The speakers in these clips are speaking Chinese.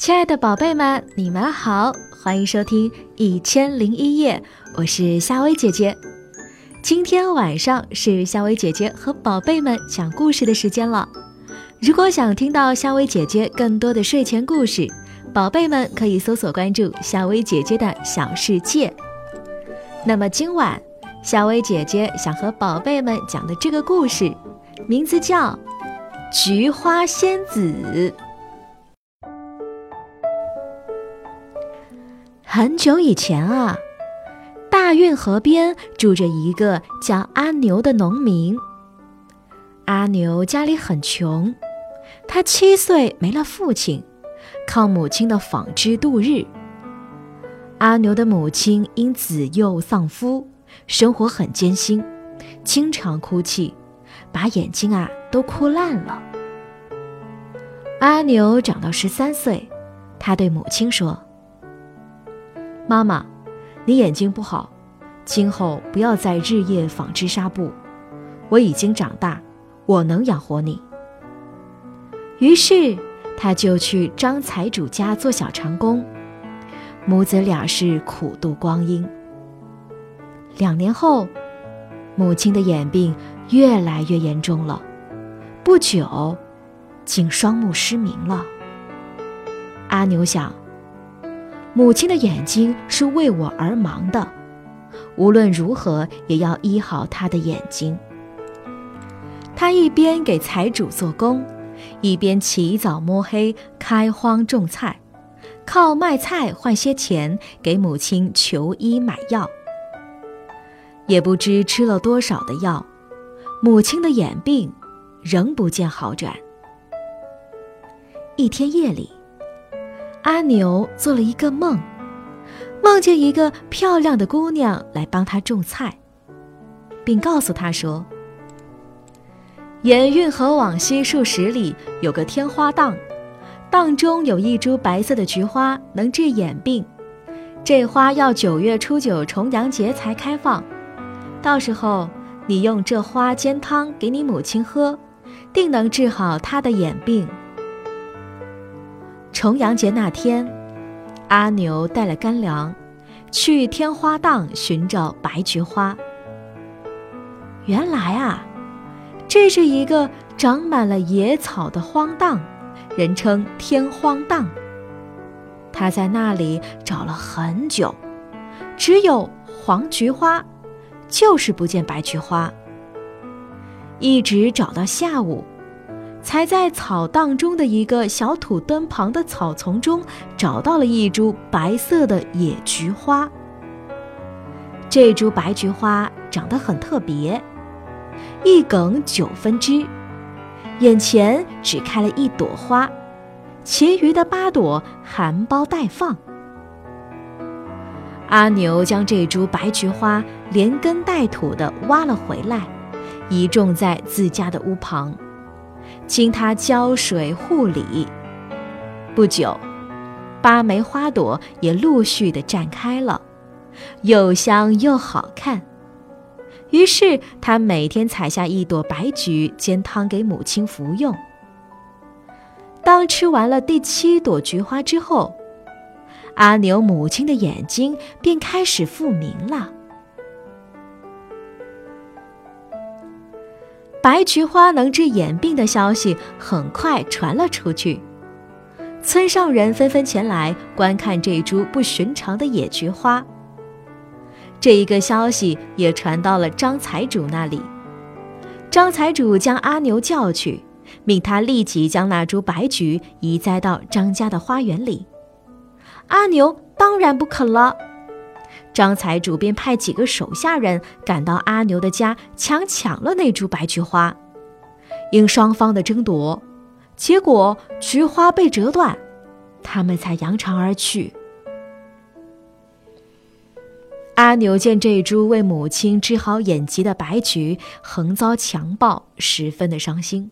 亲爱的宝贝们，你们好，欢迎收听《一千零一夜》，我是夏薇姐姐。今天晚上是夏薇姐姐和宝贝们讲故事的时间了。如果想听到夏薇姐姐更多的睡前故事，宝贝们可以搜索关注夏薇姐姐的小世界。那么今晚，夏薇姐姐想和宝贝们讲的这个故事，名字叫《菊花仙子》。很久以前啊，大运河边住着一个叫阿牛的农民。阿牛家里很穷，他七岁没了父亲，靠母亲的纺织度日。阿牛的母亲因子幼丧夫，生活很艰辛，经常哭泣，把眼睛啊都哭烂了。阿牛长到十三岁，他对母亲说。妈妈，你眼睛不好，今后不要再日夜纺织纱布。我已经长大，我能养活你。于是，他就去张财主家做小长工，母子俩是苦度光阴。两年后，母亲的眼病越来越严重了，不久，竟双目失明了。阿牛想。母亲的眼睛是为我而忙的，无论如何也要医好她的眼睛。他一边给财主做工，一边起早摸黑开荒种菜，靠卖菜换些钱给母亲求医买药。也不知吃了多少的药，母亲的眼病仍不见好转。一天夜里。阿牛做了一个梦，梦见一个漂亮的姑娘来帮他种菜，并告诉他说：“沿运河往西数十里有个天花荡，荡中有一株白色的菊花，能治眼病。这花要九月初九重阳节才开放，到时候你用这花煎汤给你母亲喝，定能治好她的眼病。”重阳节那天，阿牛带了干粮，去天花荡寻找白菊花。原来啊，这是一个长满了野草的荒荡，人称天荒荡。他在那里找了很久，只有黄菊花，就是不见白菊花。一直找到下午。才在草荡中的一个小土墩旁的草丛中找到了一株白色的野菊花。这株白菊花长得很特别，一梗九分枝，眼前只开了一朵花，其余的八朵含苞待放。阿牛将这株白菊花连根带土地挖了回来，移种在自家的屋旁。经他浇水护理，不久，八枚花朵也陆续的绽开了，又香又好看。于是他每天采下一朵白菊煎汤给母亲服用。当吃完了第七朵菊花之后，阿牛母亲的眼睛便开始复明了。白菊花能治眼病的消息很快传了出去，村上人纷纷前来观看这株不寻常的野菊花。这一个消息也传到了张财主那里，张财主将阿牛叫去，命他立即将那株白菊移栽到张家的花园里。阿牛当然不肯了。张财主便派几个手下人赶到阿牛的家，强抢了那株白菊花。因双方的争夺，结果菊花被折断，他们才扬长而去。阿牛见这株为母亲治好眼疾的白菊横遭强暴，十分的伤心，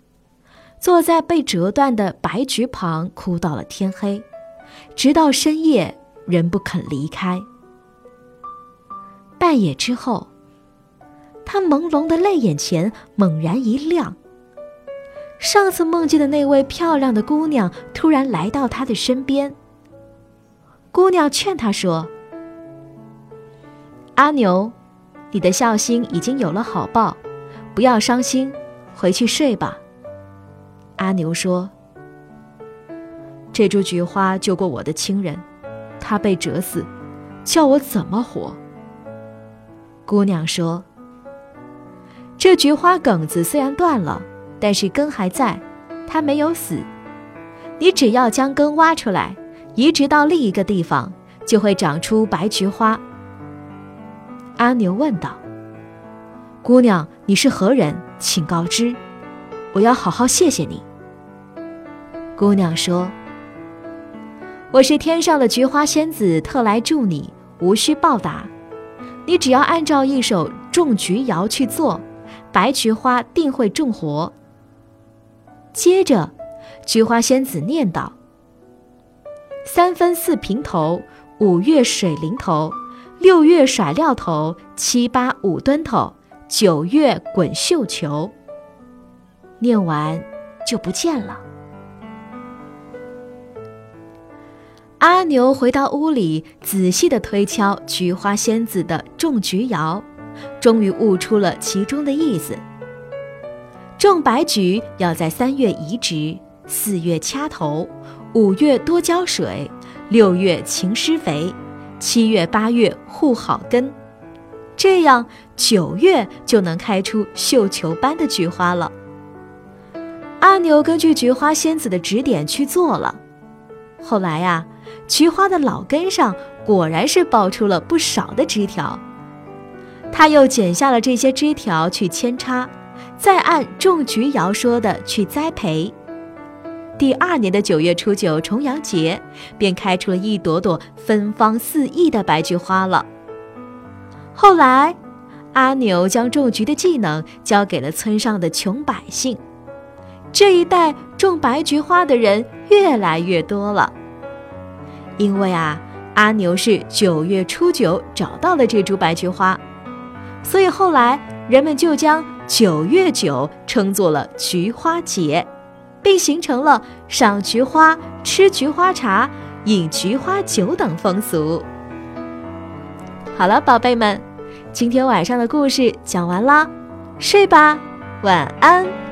坐在被折断的白菊旁哭到了天黑，直到深夜仍不肯离开。半夜之后，他朦胧的泪眼前猛然一亮，上次梦见的那位漂亮的姑娘突然来到他的身边。姑娘劝他说：“阿牛，你的孝心已经有了好报，不要伤心，回去睡吧。”阿牛说：“这株菊花救过我的亲人，他被折死，叫我怎么活？”姑娘说：“这菊花梗子虽然断了，但是根还在，它没有死。你只要将根挖出来，移植到另一个地方，就会长出白菊花。”阿牛问道：“姑娘，你是何人？请告知，我要好好谢谢你。”姑娘说：“我是天上的菊花仙子，特来助你，无需报答。你只要按照一首种菊谣去做，白菊花定会种活。”接着，菊花仙子念道：“三分四平头，五月水灵头，六月甩料头，七八五墩头，九月滚绣球。”念完就不见了。阿牛回到屋里，仔细地推敲菊花仙子的种菊谣，终于悟出了其中的意思。种白菊要在三月移植，四月掐头，五月多浇水，六月勤施肥，七月八月护好根，这样九月就能开出绣球般的菊花了。阿牛根据菊花仙子的指点去做了，后来呀。菊花的老根上果然是爆出了不少的枝条，他又剪下了这些枝条去扦插，再按种菊谣说的去栽培。第二年的九月初九重阳节，便开出了一朵朵芬芳四溢的白菊花了。后来，阿牛将种菊的技能交给了村上的穷百姓，这一代种白菊花的人越来越多了。因为啊，阿牛是九月初九找到了这株白菊花，所以后来人们就将九月九称作了菊花节，并形成了赏菊花、吃菊花茶、饮菊花酒等风俗。好了，宝贝们，今天晚上的故事讲完啦，睡吧，晚安。